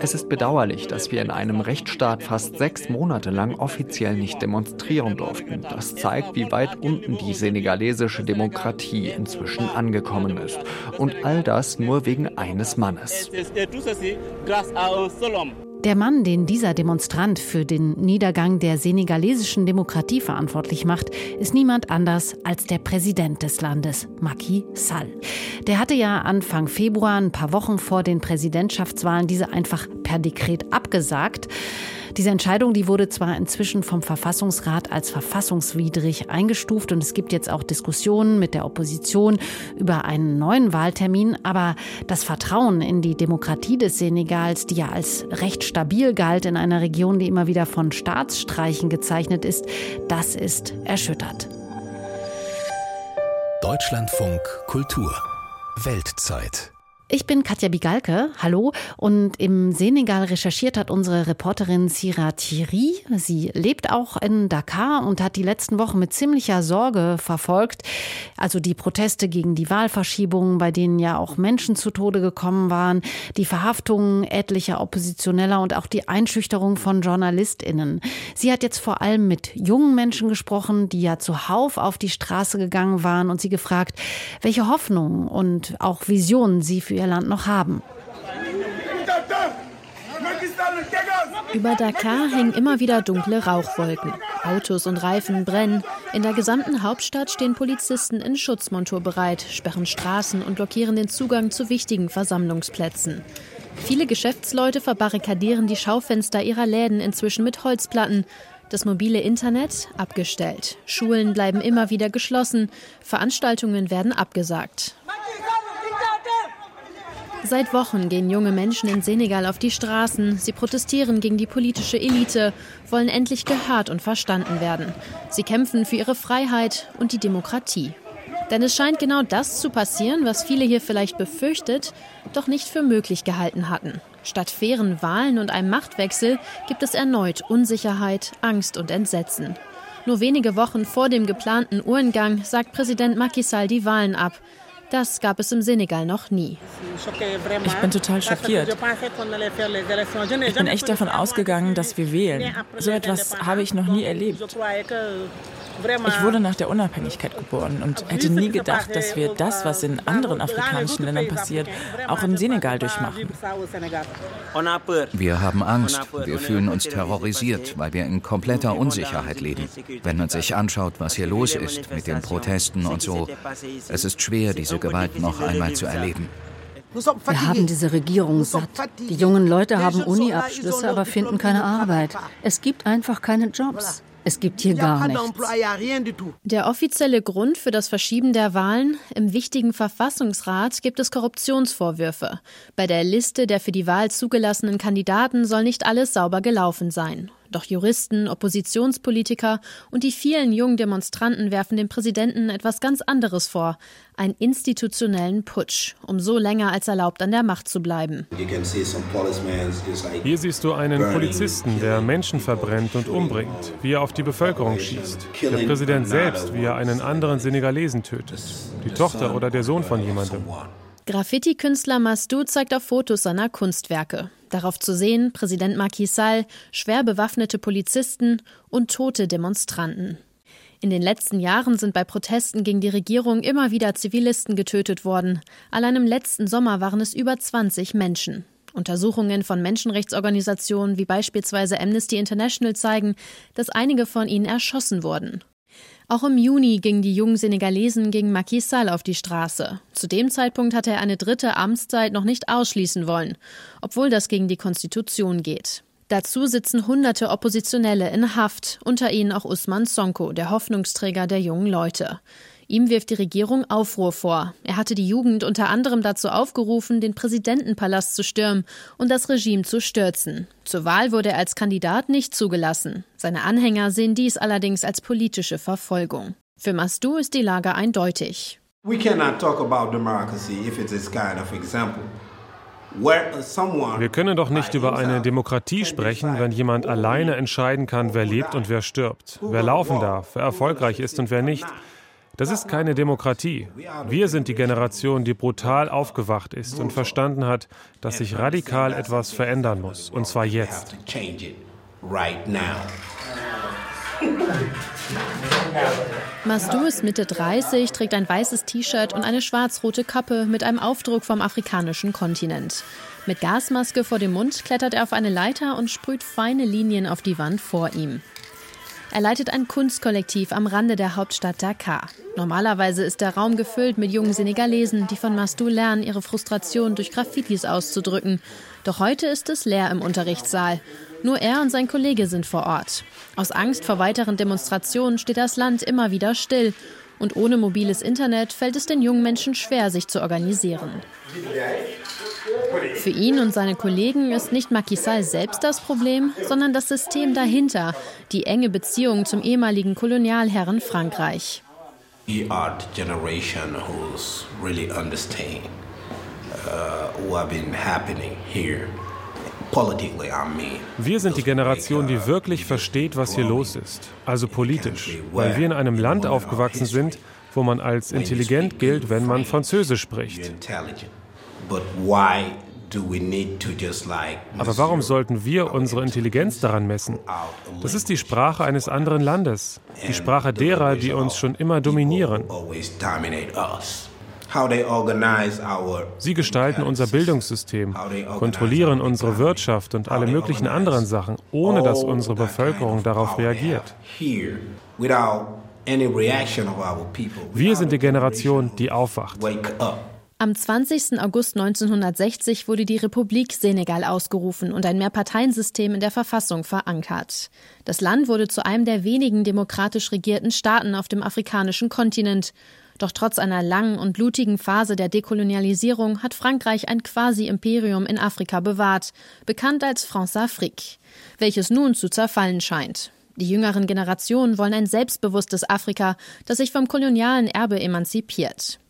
Es ist bedauerlich, dass wir in einem Rechtsstaat fast sechs Monate lang offiziell nicht demonstrieren durften. Das zeigt, wie weit unten die senegalesische Demokratie inzwischen angekommen ist. Und all das nur wegen eines Mannes. Der Mann, den dieser Demonstrant für den Niedergang der senegalesischen Demokratie verantwortlich macht, ist niemand anders als der Präsident des Landes, Macky Sall. Der hatte ja Anfang Februar, ein paar Wochen vor den Präsidentschaftswahlen, diese einfach per Dekret abgesagt. Diese Entscheidung, die wurde zwar inzwischen vom Verfassungsrat als verfassungswidrig eingestuft und es gibt jetzt auch Diskussionen mit der Opposition über einen neuen Wahltermin, aber das Vertrauen in die Demokratie des Senegals, die ja als recht stabil galt in einer Region, die immer wieder von Staatsstreichen gezeichnet ist, das ist erschüttert. Deutschlandfunk Kultur Weltzeit ich bin Katja Bigalke, hallo. Und im Senegal recherchiert hat unsere Reporterin Sira Thierry. Sie lebt auch in Dakar und hat die letzten Wochen mit ziemlicher Sorge verfolgt. Also die Proteste gegen die Wahlverschiebungen, bei denen ja auch Menschen zu Tode gekommen waren, die Verhaftungen etlicher Oppositioneller und auch die Einschüchterung von JournalistInnen. Sie hat jetzt vor allem mit jungen Menschen gesprochen, die ja zuhauf auf die Straße gegangen waren und sie gefragt, welche Hoffnungen und auch Visionen sie für ihr Land noch haben. Über Dakar hängen immer wieder dunkle Rauchwolken. Autos und Reifen brennen. In der gesamten Hauptstadt stehen Polizisten in Schutzmontur bereit, sperren Straßen und blockieren den Zugang zu wichtigen Versammlungsplätzen. Viele Geschäftsleute verbarrikadieren die Schaufenster ihrer Läden inzwischen mit Holzplatten. Das mobile Internet abgestellt. Schulen bleiben immer wieder geschlossen. Veranstaltungen werden abgesagt. Seit Wochen gehen junge Menschen in Senegal auf die Straßen. Sie protestieren gegen die politische Elite, wollen endlich gehört und verstanden werden. Sie kämpfen für ihre Freiheit und die Demokratie. Denn es scheint genau das zu passieren, was viele hier vielleicht befürchtet, doch nicht für möglich gehalten hatten. Statt fairen Wahlen und einem Machtwechsel gibt es erneut Unsicherheit, Angst und Entsetzen. Nur wenige Wochen vor dem geplanten Uhrengang sagt Präsident Macky Sall die Wahlen ab. Das gab es im Senegal noch nie. Ich bin total schockiert. Ich bin echt davon ausgegangen, dass wir wählen. So etwas habe ich noch nie erlebt. Ich wurde nach der Unabhängigkeit geboren und hätte nie gedacht, dass wir das, was in anderen afrikanischen Ländern passiert, auch im Senegal durchmachen. Wir haben Angst. Wir fühlen uns terrorisiert, weil wir in kompletter Unsicherheit leben. Wenn man sich anschaut, was hier los ist mit den Protesten und so, es ist schwer, diese Gewalt noch einmal zu erleben. Wir haben diese Regierung satt. Die jungen Leute haben Uni-Abschlüsse, aber finden keine Arbeit. Es gibt einfach keine Jobs. Es gibt hier gar nichts. Der offizielle Grund für das Verschieben der Wahlen im wichtigen Verfassungsrat gibt es Korruptionsvorwürfe. Bei der Liste der für die Wahl zugelassenen Kandidaten soll nicht alles sauber gelaufen sein. Doch Juristen, Oppositionspolitiker und die vielen jungen Demonstranten werfen dem Präsidenten etwas ganz anderes vor. Einen institutionellen Putsch, um so länger als erlaubt an der Macht zu bleiben. Hier siehst du einen Polizisten, der Menschen verbrennt und umbringt, wie er auf die Bevölkerung schießt. Der Präsident selbst, wie er einen anderen Senegalesen tötet. Die Tochter oder der Sohn von jemandem. Graffiti-Künstler Mastou zeigt auf Fotos seiner Kunstwerke. Darauf zu sehen Präsident Macky Sall, schwer bewaffnete Polizisten und tote Demonstranten. In den letzten Jahren sind bei Protesten gegen die Regierung immer wieder Zivilisten getötet worden. Allein im letzten Sommer waren es über 20 Menschen. Untersuchungen von Menschenrechtsorganisationen wie beispielsweise Amnesty International zeigen, dass einige von ihnen erschossen wurden. Auch im Juni gingen die jungen Senegalesen gegen Macky Sall auf die Straße. Zu dem Zeitpunkt hatte er eine dritte Amtszeit noch nicht ausschließen wollen, obwohl das gegen die Konstitution geht. Dazu sitzen hunderte Oppositionelle in Haft, unter ihnen auch Usman Sonko, der Hoffnungsträger der jungen Leute. Ihm wirft die Regierung Aufruhr vor. Er hatte die Jugend unter anderem dazu aufgerufen, den Präsidentenpalast zu stürmen und das Regime zu stürzen. Zur Wahl wurde er als Kandidat nicht zugelassen. Seine Anhänger sehen dies allerdings als politische Verfolgung. Für Mastou ist die Lage eindeutig. We cannot talk about democracy if it's this kind of example. Wir können doch nicht über eine Demokratie sprechen, wenn jemand alleine entscheiden kann, wer lebt und wer stirbt, wer laufen darf, wer erfolgreich ist und wer nicht. Das ist keine Demokratie. Wir sind die Generation, die brutal aufgewacht ist und verstanden hat, dass sich radikal etwas verändern muss. Und zwar jetzt. Masdou ist Mitte 30, trägt ein weißes T-Shirt und eine schwarz-rote Kappe mit einem Aufdruck vom afrikanischen Kontinent. Mit Gasmaske vor dem Mund klettert er auf eine Leiter und sprüht feine Linien auf die Wand vor ihm. Er leitet ein Kunstkollektiv am Rande der Hauptstadt Dakar. Normalerweise ist der Raum gefüllt mit jungen Senegalesen, die von Mastou lernen, ihre Frustration durch Graffitis auszudrücken. Doch heute ist es leer im Unterrichtssaal. Nur er und sein Kollege sind vor Ort. Aus Angst vor weiteren Demonstrationen steht das Land immer wieder still. Und ohne mobiles Internet fällt es den jungen Menschen schwer, sich zu organisieren. Für ihn und seine Kollegen ist nicht Macky Sall selbst das Problem, sondern das System dahinter, die enge Beziehung zum ehemaligen Kolonialherren Frankreich. We are the generation who's really understand uh, what been happening here. Wir sind die Generation, die wirklich versteht, was hier los ist, also politisch, weil wir in einem Land aufgewachsen sind, wo man als intelligent gilt, wenn man Französisch spricht. Aber warum sollten wir unsere Intelligenz daran messen? Das ist die Sprache eines anderen Landes, die Sprache derer, die uns schon immer dominieren. Sie gestalten unser Bildungssystem, kontrollieren unsere Wirtschaft und alle möglichen anderen Sachen, ohne dass unsere Bevölkerung darauf reagiert. Wir sind die Generation, die aufwacht. Am 20. August 1960 wurde die Republik Senegal ausgerufen und ein Mehrparteiensystem in der Verfassung verankert. Das Land wurde zu einem der wenigen demokratisch regierten Staaten auf dem afrikanischen Kontinent. Doch trotz einer langen und blutigen Phase der Dekolonialisierung hat Frankreich ein Quasi-Imperium in Afrika bewahrt, bekannt als France-Afrique, welches nun zu zerfallen scheint. Die jüngeren Generationen wollen ein selbstbewusstes Afrika, das sich vom kolonialen Erbe emanzipiert.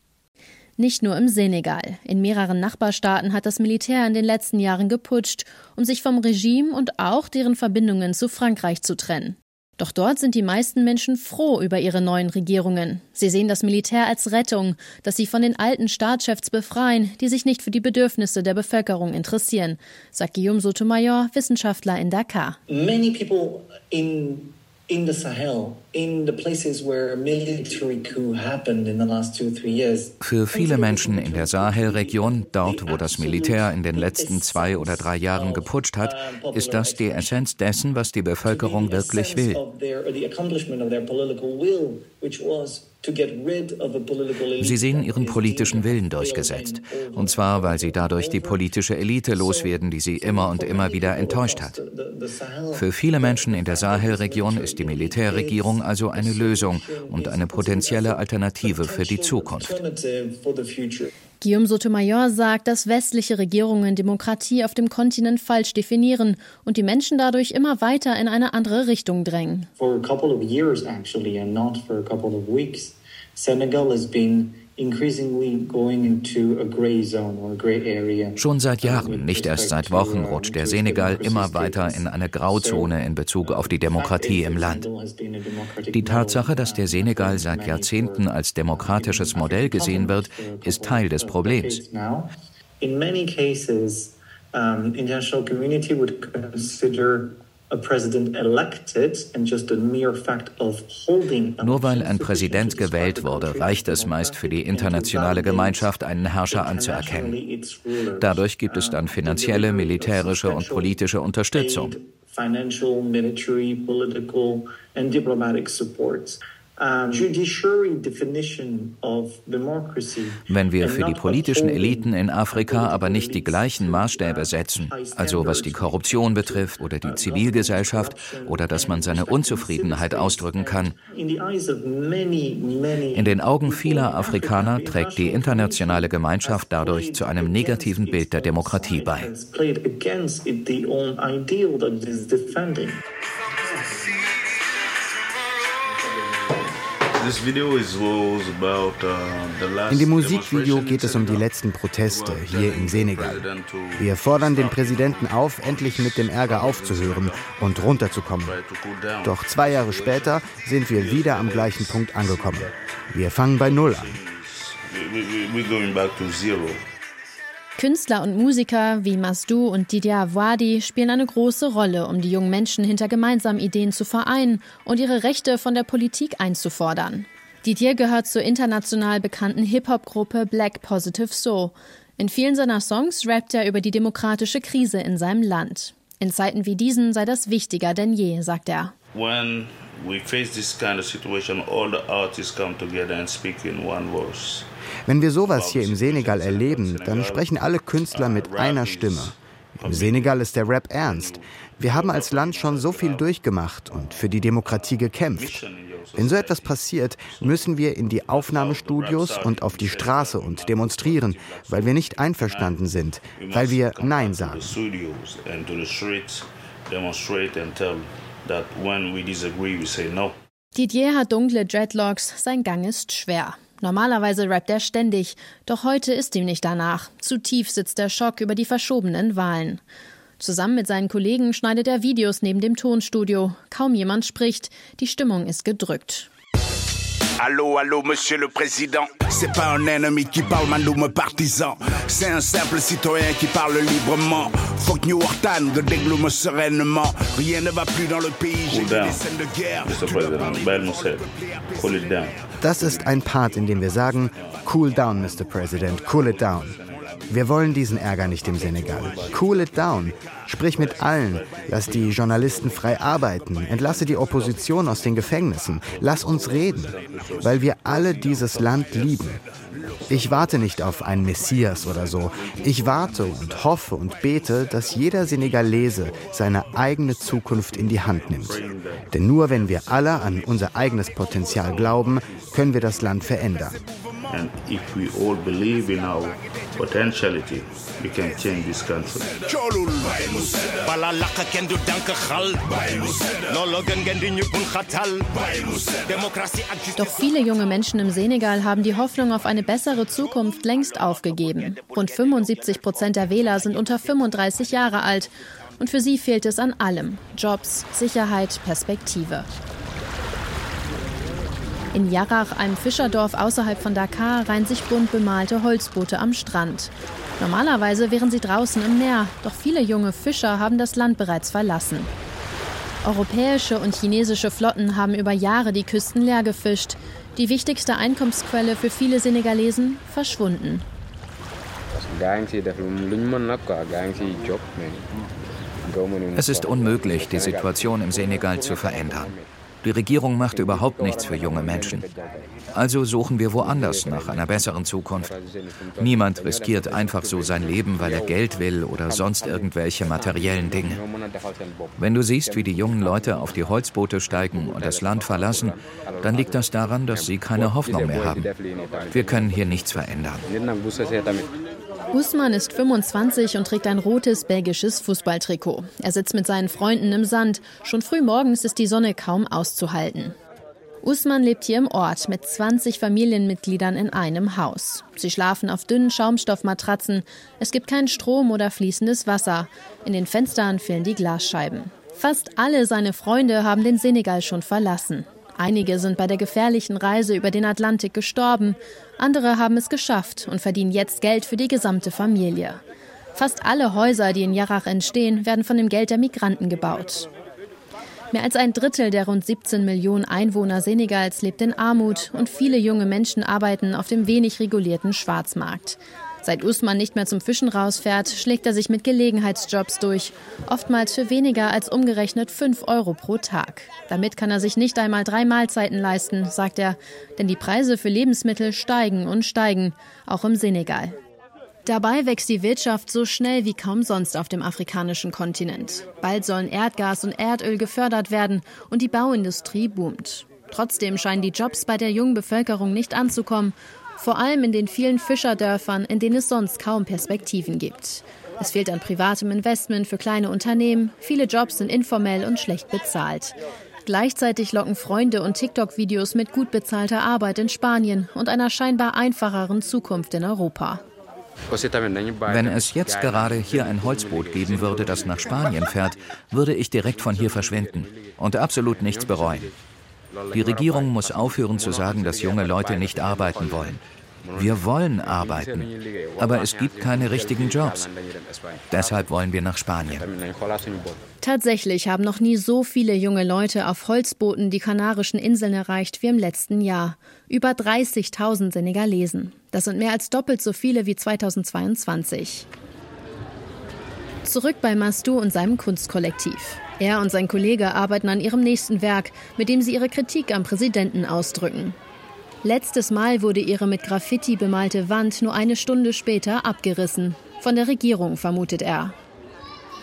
Nicht nur im Senegal. In mehreren Nachbarstaaten hat das Militär in den letzten Jahren geputscht, um sich vom Regime und auch deren Verbindungen zu Frankreich zu trennen. Doch dort sind die meisten Menschen froh über ihre neuen Regierungen. Sie sehen das Militär als Rettung, das sie von den alten Staatschefs befreien, die sich nicht für die Bedürfnisse der Bevölkerung interessieren, sagt Guillaume Sotomayor, Wissenschaftler in Dakar. Many people in in the Sahel, in the places where a military coup happened in the last two, three years. Für viele Menschen in der Sahelregion, dort wo das Militär in den letzten zwei oder drei Jahren geputscht hat, ist das die Essenz dessen, was die Bevölkerung wirklich will. Sie sehen ihren politischen Willen durchgesetzt. Und zwar, weil sie dadurch die politische Elite loswerden, die sie immer und immer wieder enttäuscht hat. Für viele Menschen in der Sahelregion ist die Militärregierung also eine Lösung und eine potenzielle Alternative für die Zukunft. Guillaume Sotomayor sagt, dass westliche Regierungen Demokratie auf dem Kontinent falsch definieren und die Menschen dadurch immer weiter in eine andere Richtung drängen. Senegal has been Schon seit Jahren, nicht erst seit Wochen, rutscht der Senegal immer weiter in eine Grauzone in Bezug auf die Demokratie im Land. Die Tatsache, dass der Senegal seit Jahrzehnten als demokratisches Modell gesehen wird, ist Teil des Problems. In many cases, um, international community would consider nur weil ein Präsident gewählt wurde, reicht es meist für die internationale Gemeinschaft, einen Herrscher anzuerkennen. Dadurch gibt es dann finanzielle, militärische und politische Unterstützung. Support. Wenn wir für die politischen Eliten in Afrika aber nicht die gleichen Maßstäbe setzen, also was die Korruption betrifft oder die Zivilgesellschaft oder dass man seine Unzufriedenheit ausdrücken kann, in den Augen vieler Afrikaner trägt die internationale Gemeinschaft dadurch zu einem negativen Bild der Demokratie bei. In dem Musikvideo geht es um die letzten Proteste hier im Senegal. Wir fordern den Präsidenten auf, endlich mit dem Ärger aufzuhören und runterzukommen. Doch zwei Jahre später sind wir wieder am gleichen Punkt angekommen. Wir fangen bei Null an. Künstler und Musiker wie Masdu und Didier Wadi spielen eine große Rolle, um die jungen Menschen hinter gemeinsamen Ideen zu vereinen und ihre Rechte von der Politik einzufordern. Didier gehört zur international bekannten Hip-Hop-Gruppe Black Positive Soul. In vielen seiner Songs rappt er über die demokratische Krise in seinem Land. In Zeiten wie diesen sei das wichtiger denn je, sagt er. When we face this kind of situation, all the artists come together and speak in one voice. Wenn wir sowas hier im Senegal erleben, dann sprechen alle Künstler mit einer Stimme. Im Senegal ist der Rap ernst. Wir haben als Land schon so viel durchgemacht und für die Demokratie gekämpft. Wenn so etwas passiert, müssen wir in die Aufnahmestudios und auf die Straße und demonstrieren, weil wir nicht einverstanden sind, weil wir Nein sagen. Didier hat dunkle Dreadlocks, sein Gang ist schwer. Normalerweise rappt er ständig, doch heute ist ihm nicht danach. Zu tief sitzt der Schock über die verschobenen Wahlen. Zusammen mit seinen Kollegen schneidet er Videos neben dem Tonstudio. Kaum jemand spricht, die Stimmung ist gedrückt. Allô, allô, monsieur le président. C'est pas un ennemi qui parle, manoum partisan. C'est un simple citoyen qui parle librement. Faut que New Ortan de déglume sereinement. Rien ne va plus dans le pays. Cool down, Mr. President. Bel Cool it down. Das ist ein Part, in dem wir sagen, cool down, Mr. President, cool it down. Wir wollen diesen Ärger nicht im Senegal. Cool it down. Sprich mit allen. Lass die Journalisten frei arbeiten. Entlasse die Opposition aus den Gefängnissen. Lass uns reden. Weil wir alle dieses Land lieben. Ich warte nicht auf einen Messias oder so. Ich warte und hoffe und bete, dass jeder Senegalese seine eigene Zukunft in die Hand nimmt. Denn nur wenn wir alle an unser eigenes Potenzial glauben, können wir das Land verändern. And if we all believe in our potentiality, we can change this country. Doch viele junge Menschen im Senegal haben die Hoffnung auf eine bessere Zukunft längst aufgegeben. Rund 75 Prozent der Wähler sind unter 35 Jahre alt. Und für sie fehlt es an allem. Jobs, Sicherheit, Perspektive. In Yarach, einem Fischerdorf außerhalb von Dakar, reihen sich bunt bemalte Holzboote am Strand. Normalerweise wären sie draußen im Meer, doch viele junge Fischer haben das Land bereits verlassen. Europäische und chinesische Flotten haben über Jahre die Küsten leer gefischt. Die wichtigste Einkommensquelle für viele Senegalesen verschwunden. Es ist unmöglich, die Situation im Senegal zu verändern. Die Regierung macht überhaupt nichts für junge Menschen. Also suchen wir woanders nach einer besseren Zukunft. Niemand riskiert einfach so sein Leben, weil er Geld will oder sonst irgendwelche materiellen Dinge. Wenn du siehst, wie die jungen Leute auf die Holzboote steigen und das Land verlassen, dann liegt das daran, dass sie keine Hoffnung mehr haben. Wir können hier nichts verändern. Usman ist 25 und trägt ein rotes belgisches Fußballtrikot. Er sitzt mit seinen Freunden im Sand. Schon früh morgens ist die Sonne kaum auszuhalten. Usman lebt hier im Ort mit 20 Familienmitgliedern in einem Haus. Sie schlafen auf dünnen Schaumstoffmatratzen. Es gibt keinen Strom oder fließendes Wasser. In den Fenstern fehlen die Glasscheiben. Fast alle seine Freunde haben den Senegal schon verlassen. Einige sind bei der gefährlichen Reise über den Atlantik gestorben, andere haben es geschafft und verdienen jetzt Geld für die gesamte Familie. Fast alle Häuser, die in Yarach entstehen, werden von dem Geld der Migranten gebaut. Mehr als ein Drittel der rund 17 Millionen Einwohner Senegals lebt in Armut und viele junge Menschen arbeiten auf dem wenig regulierten Schwarzmarkt. Seit Usman nicht mehr zum Fischen rausfährt, schlägt er sich mit Gelegenheitsjobs durch, oftmals für weniger als umgerechnet 5 Euro pro Tag. Damit kann er sich nicht einmal drei Mahlzeiten leisten, sagt er, denn die Preise für Lebensmittel steigen und steigen, auch im Senegal. Dabei wächst die Wirtschaft so schnell wie kaum sonst auf dem afrikanischen Kontinent. Bald sollen Erdgas und Erdöl gefördert werden und die Bauindustrie boomt. Trotzdem scheinen die Jobs bei der jungen Bevölkerung nicht anzukommen vor allem in den vielen Fischerdörfern, in denen es sonst kaum Perspektiven gibt. Es fehlt an privatem Investment für kleine Unternehmen, viele Jobs sind informell und schlecht bezahlt. Gleichzeitig locken Freunde und TikTok-Videos mit gut bezahlter Arbeit in Spanien und einer scheinbar einfacheren Zukunft in Europa. Wenn es jetzt gerade hier ein Holzboot geben würde, das nach Spanien fährt, würde ich direkt von hier verschwinden und absolut nichts bereuen. Die Regierung muss aufhören zu sagen, dass junge Leute nicht arbeiten wollen. Wir wollen arbeiten, aber es gibt keine richtigen Jobs. Deshalb wollen wir nach Spanien. Tatsächlich haben noch nie so viele junge Leute auf Holzbooten die Kanarischen Inseln erreicht wie im letzten Jahr. Über 30.000 Senegalesen. Das sind mehr als doppelt so viele wie 2022. Zurück bei Mastou und seinem Kunstkollektiv. Er und sein Kollege arbeiten an ihrem nächsten Werk, mit dem sie ihre Kritik am Präsidenten ausdrücken. Letztes Mal wurde ihre mit Graffiti bemalte Wand nur eine Stunde später abgerissen. Von der Regierung, vermutet er.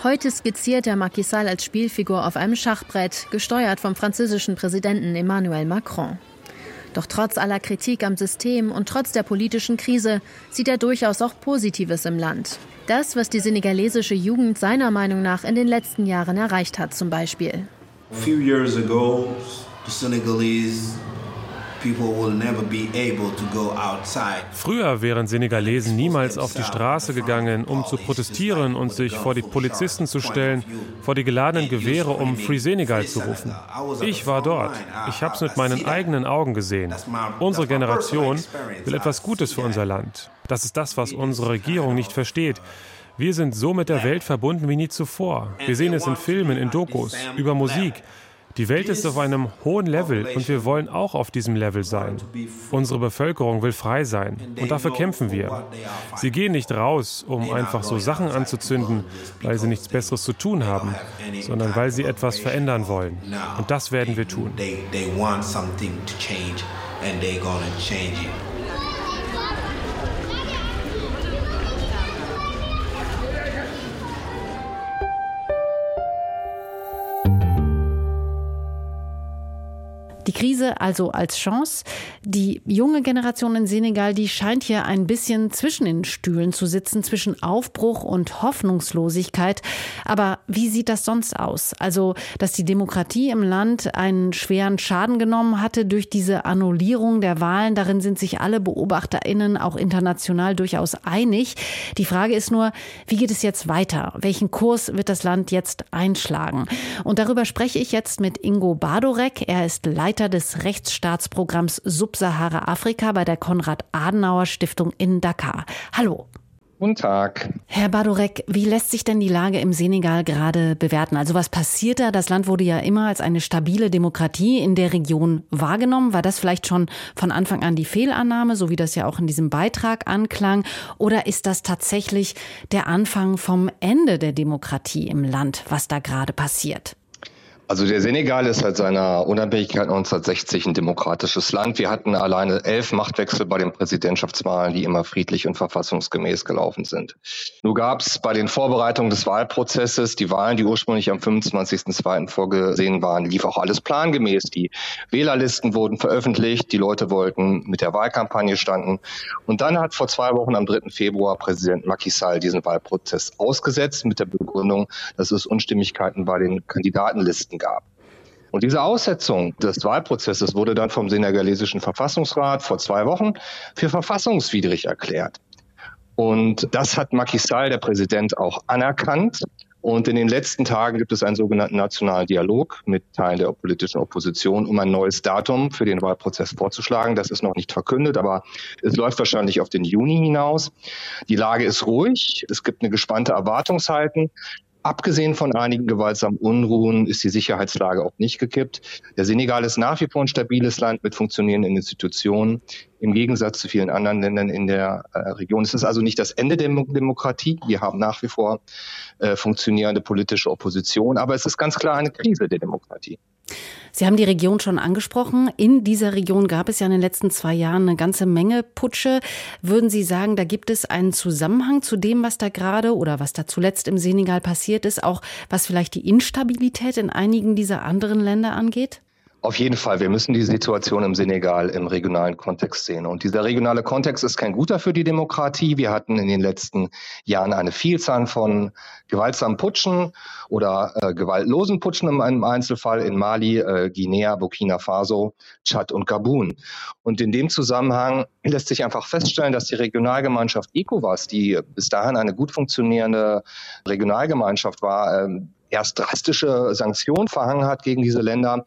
Heute skizziert er Sall als Spielfigur auf einem Schachbrett, gesteuert vom französischen Präsidenten Emmanuel Macron. Doch trotz aller Kritik am System und trotz der politischen Krise sieht er durchaus auch Positives im Land. Das, was die senegalesische Jugend seiner Meinung nach in den letzten Jahren erreicht hat, zum Beispiel. A few years ago, the Senegalese Früher wären Senegalesen niemals auf die Straße gegangen, um zu protestieren und sich vor die Polizisten zu stellen, vor die geladenen Gewehre, um Free Senegal zu rufen. Ich war dort. Ich habe es mit meinen eigenen Augen gesehen. Unsere Generation will etwas Gutes für unser Land. Das ist das, was unsere Regierung nicht versteht. Wir sind so mit der Welt verbunden wie nie zuvor. Wir sehen es in Filmen, in Dokus, über Musik. Die Welt ist auf einem hohen Level und wir wollen auch auf diesem Level sein. Unsere Bevölkerung will frei sein und dafür kämpfen wir. Sie gehen nicht raus, um einfach so Sachen anzuzünden, weil sie nichts Besseres zu tun haben, sondern weil sie etwas verändern wollen. Und das werden wir tun. Die Krise also als Chance. Die junge Generation in Senegal, die scheint hier ein bisschen zwischen den Stühlen zu sitzen, zwischen Aufbruch und Hoffnungslosigkeit. Aber wie sieht das sonst aus? Also, dass die Demokratie im Land einen schweren Schaden genommen hatte durch diese Annullierung der Wahlen, darin sind sich alle BeobachterInnen auch international durchaus einig. Die Frage ist nur, wie geht es jetzt weiter? Welchen Kurs wird das Land jetzt einschlagen? Und darüber spreche ich jetzt mit Ingo Badorek. Er ist Leiter Leiter des Rechtsstaatsprogramms Subsahara-Afrika bei der Konrad-Adenauer-Stiftung in Dakar. Hallo. Guten Tag. Herr Badorek, wie lässt sich denn die Lage im Senegal gerade bewerten? Also was passiert da? Das Land wurde ja immer als eine stabile Demokratie in der Region wahrgenommen. War das vielleicht schon von Anfang an die Fehlannahme, so wie das ja auch in diesem Beitrag anklang? Oder ist das tatsächlich der Anfang vom Ende der Demokratie im Land, was da gerade passiert? Also der Senegal ist seit seiner Unabhängigkeit 1960 ein demokratisches Land. Wir hatten alleine elf Machtwechsel bei den Präsidentschaftswahlen, die immer friedlich und verfassungsgemäß gelaufen sind. Nur gab es bei den Vorbereitungen des Wahlprozesses, die Wahlen, die ursprünglich am 25.02. vorgesehen waren, lief auch alles plangemäß. Die Wählerlisten wurden veröffentlicht, die Leute wollten mit der Wahlkampagne standen. Und dann hat vor zwei Wochen am 3. Februar Präsident Macky Sall diesen Wahlprozess ausgesetzt mit der Begründung, dass es Unstimmigkeiten bei den Kandidatenlisten gab. Und diese Aussetzung des Wahlprozesses wurde dann vom senegalesischen Verfassungsrat vor zwei Wochen für verfassungswidrig erklärt. Und das hat Macky Sall, der Präsident, auch anerkannt. Und in den letzten Tagen gibt es einen sogenannten nationalen Dialog mit Teilen der politischen Opposition, um ein neues Datum für den Wahlprozess vorzuschlagen. Das ist noch nicht verkündet, aber es läuft wahrscheinlich auf den Juni hinaus. Die Lage ist ruhig. Es gibt eine gespannte Erwartungshaltung. Abgesehen von einigen gewaltsamen Unruhen ist die Sicherheitslage auch nicht gekippt. Der Senegal ist nach wie vor ein stabiles Land mit funktionierenden Institutionen, im Gegensatz zu vielen anderen Ländern in der äh, Region. Es ist also nicht das Ende der Demokratie. Wir haben nach wie vor äh, funktionierende politische Opposition, aber es ist ganz klar eine Krise der Demokratie. Sie haben die Region schon angesprochen. In dieser Region gab es ja in den letzten zwei Jahren eine ganze Menge Putsche. Würden Sie sagen, da gibt es einen Zusammenhang zu dem, was da gerade oder was da zuletzt im Senegal passiert ist, auch was vielleicht die Instabilität in einigen dieser anderen Länder angeht? Auf jeden Fall. Wir müssen die Situation im Senegal im regionalen Kontext sehen. Und dieser regionale Kontext ist kein guter für die Demokratie. Wir hatten in den letzten Jahren eine Vielzahl von gewaltsamen Putschen oder äh, gewaltlosen Putschen im, im Einzelfall in Mali, äh, Guinea, Burkina Faso, Tschad und Gabun. Und in dem Zusammenhang lässt sich einfach feststellen, dass die Regionalgemeinschaft ECOWAS, die bis dahin eine gut funktionierende Regionalgemeinschaft war, äh, erst drastische Sanktionen verhangen hat gegen diese Länder,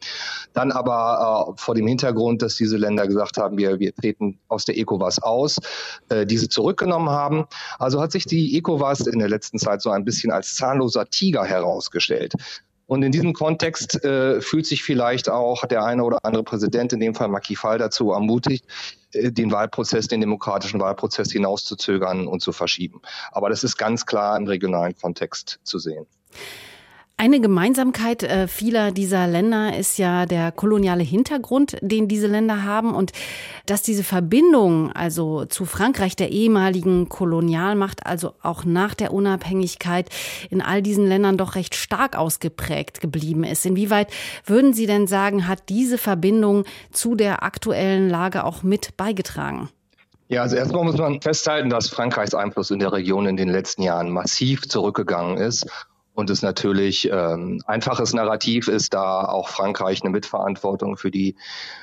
dann aber äh, vor dem Hintergrund, dass diese Länder gesagt haben, wir, wir treten aus der ECOWAS aus, äh, diese zurückgenommen haben. Also hat sich die ECOWAS in der letzten Zeit so ein bisschen als zahnloser Tiger herausgestellt. Und in diesem Kontext äh, fühlt sich vielleicht auch der eine oder andere Präsident, in dem Fall Macky Fall, dazu ermutigt, äh, den Wahlprozess, den demokratischen Wahlprozess hinauszuzögern und zu verschieben. Aber das ist ganz klar im regionalen Kontext zu sehen. Eine Gemeinsamkeit äh, vieler dieser Länder ist ja der koloniale Hintergrund, den diese Länder haben und dass diese Verbindung also zu Frankreich, der ehemaligen Kolonialmacht, also auch nach der Unabhängigkeit in all diesen Ländern doch recht stark ausgeprägt geblieben ist. Inwieweit würden Sie denn sagen, hat diese Verbindung zu der aktuellen Lage auch mit beigetragen? Ja, also erstmal muss man festhalten, dass Frankreichs Einfluss in der Region in den letzten Jahren massiv zurückgegangen ist und es natürlich ähm, einfaches Narrativ ist, da auch Frankreich eine Mitverantwortung für die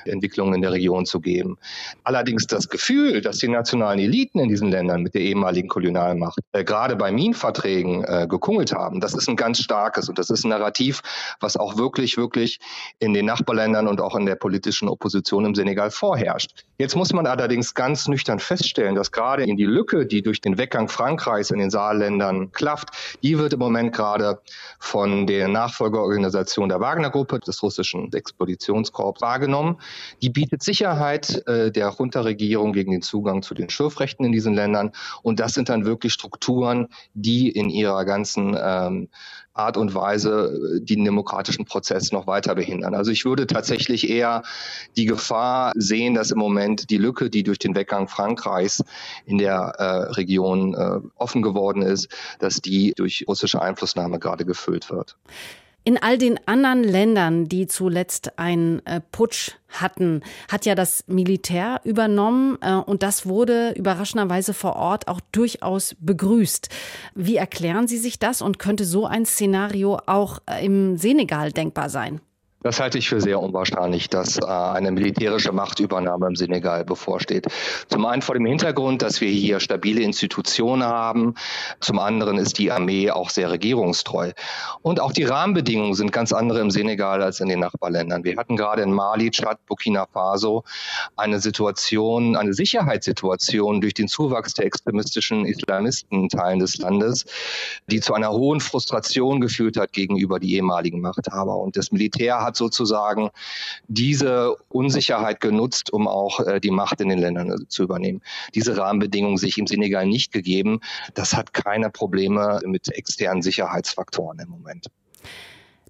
Entwicklung in der Region zu geben. Allerdings das Gefühl, dass die nationalen Eliten in diesen Ländern mit der ehemaligen Kolonialmacht äh, gerade bei Minenverträgen äh, gekungelt haben, das ist ein ganz starkes und das ist ein Narrativ, was auch wirklich, wirklich in den Nachbarländern und auch in der politischen Opposition im Senegal vorherrscht. Jetzt muss man allerdings ganz nüchtern feststellen, dass gerade in die Lücke, die durch den Weggang Frankreichs in den Saalländern klafft, die wird im Moment gerade gerade von der Nachfolgeorganisation der Wagner-Gruppe des russischen Expeditionskorps wahrgenommen. Die bietet Sicherheit äh, der Junta-Regierung gegen den Zugang zu den Schürfrechten in diesen Ländern. Und das sind dann wirklich Strukturen, die in ihrer ganzen ähm, Art und Weise äh, den demokratischen Prozess noch weiter behindern. Also ich würde tatsächlich eher die Gefahr sehen, dass im Moment die Lücke, die durch den Weggang Frankreichs in der äh, Region äh, offen geworden ist, dass die durch russische Einflussnahme gerade gefüllt wird. In all den anderen Ländern, die zuletzt einen äh, Putsch hatten, hat ja das Militär übernommen äh, und das wurde überraschenderweise vor Ort auch durchaus begrüßt. Wie erklären Sie sich das und könnte so ein Szenario auch äh, im Senegal denkbar sein? Das halte ich für sehr unwahrscheinlich, dass äh, eine militärische Machtübernahme im Senegal bevorsteht. Zum einen vor dem Hintergrund, dass wir hier stabile Institutionen haben. Zum anderen ist die Armee auch sehr regierungstreu. Und auch die Rahmenbedingungen sind ganz andere im Senegal als in den Nachbarländern. Wir hatten gerade in Mali, Tschad, Burkina Faso eine Situation, eine Sicherheitssituation durch den Zuwachs der extremistischen Islamisten in Teilen des Landes, die zu einer hohen Frustration geführt hat gegenüber die ehemaligen Machthaber. Und das Militär hat hat sozusagen diese Unsicherheit genutzt, um auch äh, die Macht in den Ländern äh, zu übernehmen. Diese Rahmenbedingungen sich im Senegal nicht gegeben. Das hat keine Probleme mit externen Sicherheitsfaktoren im Moment.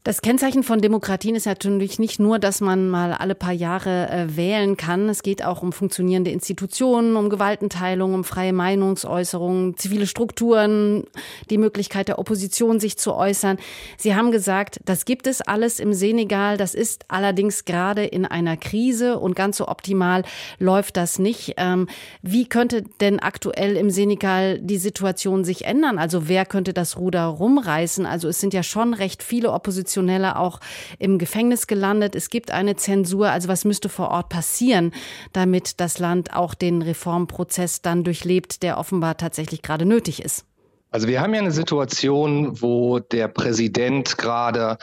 Das Kennzeichen von Demokratien ist natürlich nicht nur, dass man mal alle paar Jahre äh, wählen kann. Es geht auch um funktionierende Institutionen, um Gewaltenteilung, um freie Meinungsäußerung, zivile Strukturen, die Möglichkeit der Opposition, sich zu äußern. Sie haben gesagt, das gibt es alles im Senegal. Das ist allerdings gerade in einer Krise und ganz so optimal läuft das nicht. Ähm, wie könnte denn aktuell im Senegal die Situation sich ändern? Also wer könnte das Ruder rumreißen? Also es sind ja schon recht viele Oppositionen Oppositionelle auch im Gefängnis gelandet. Es gibt eine Zensur. Also was müsste vor Ort passieren, damit das Land auch den Reformprozess dann durchlebt, der offenbar tatsächlich gerade nötig ist? Also wir haben ja eine Situation, wo der Präsident gerade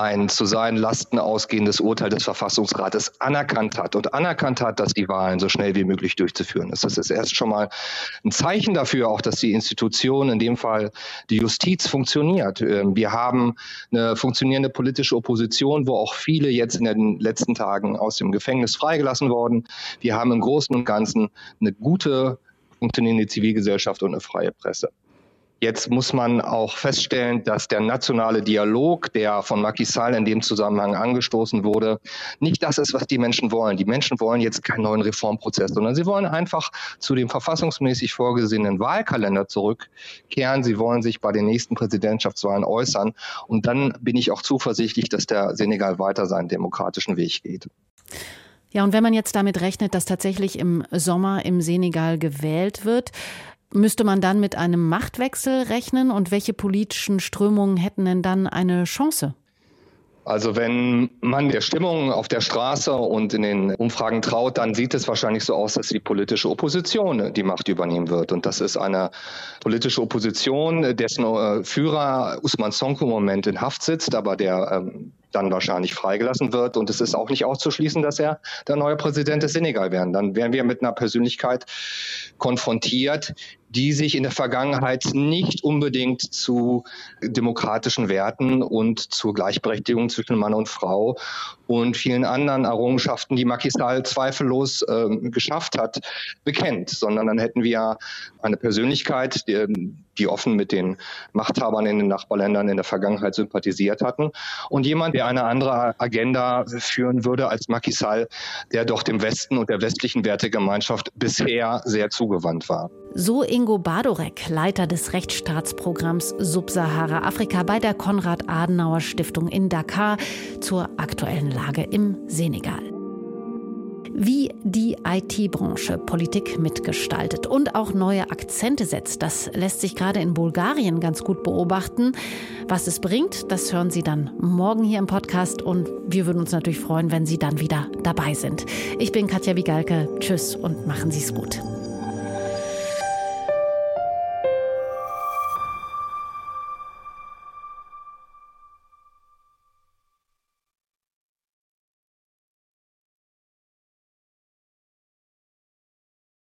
ein zu seinen Lasten ausgehendes Urteil des Verfassungsrates anerkannt hat und anerkannt hat, dass die Wahlen so schnell wie möglich durchzuführen ist. Das ist erst schon mal ein Zeichen dafür auch, dass die Institution, in dem Fall die Justiz, funktioniert. Ähm, wir haben eine funktionierende politische Opposition, wo auch viele jetzt in den letzten Tagen aus dem Gefängnis freigelassen worden. Wir haben im Großen und Ganzen eine gute funktionierende Zivilgesellschaft und eine freie Presse. Jetzt muss man auch feststellen, dass der nationale Dialog, der von Macky Sall in dem Zusammenhang angestoßen wurde, nicht das ist, was die Menschen wollen. Die Menschen wollen jetzt keinen neuen Reformprozess, sondern sie wollen einfach zu dem verfassungsmäßig vorgesehenen Wahlkalender zurückkehren. Sie wollen sich bei den nächsten Präsidentschaftswahlen äußern. Und dann bin ich auch zuversichtlich, dass der Senegal weiter seinen demokratischen Weg geht. Ja, und wenn man jetzt damit rechnet, dass tatsächlich im Sommer im Senegal gewählt wird, Müsste man dann mit einem Machtwechsel rechnen und welche politischen Strömungen hätten denn dann eine Chance? Also wenn man der Stimmung auf der Straße und in den Umfragen traut, dann sieht es wahrscheinlich so aus, dass die politische Opposition die Macht übernehmen wird. Und das ist eine politische Opposition, dessen äh, Führer Usman Sonko im Moment in Haft sitzt, aber der ähm, dann wahrscheinlich freigelassen wird. Und es ist auch nicht auszuschließen, dass er der neue Präsident des Senegal werden. Dann wären wir mit einer Persönlichkeit konfrontiert, die sich in der Vergangenheit nicht unbedingt zu demokratischen Werten und zur Gleichberechtigung zwischen Mann und Frau und vielen anderen Errungenschaften, die Macky Sall zweifellos äh, geschafft hat, bekennt, sondern dann hätten wir eine Persönlichkeit, die, die offen mit den Machthabern in den Nachbarländern in der Vergangenheit sympathisiert hatten und jemand, der eine andere Agenda führen würde als Macky Sall, der doch dem Westen und der westlichen Wertegemeinschaft bisher sehr zugewandt war. So Ingo Badorek, Leiter des Rechtsstaatsprogramms Subsahara-Afrika bei der Konrad-Adenauer-Stiftung in Dakar zur aktuellen Lage im Senegal. Wie die IT-Branche Politik mitgestaltet und auch neue Akzente setzt, das lässt sich gerade in Bulgarien ganz gut beobachten. Was es bringt, das hören Sie dann morgen hier im Podcast und wir würden uns natürlich freuen, wenn Sie dann wieder dabei sind. Ich bin Katja Wigalke. Tschüss und machen Sie es gut.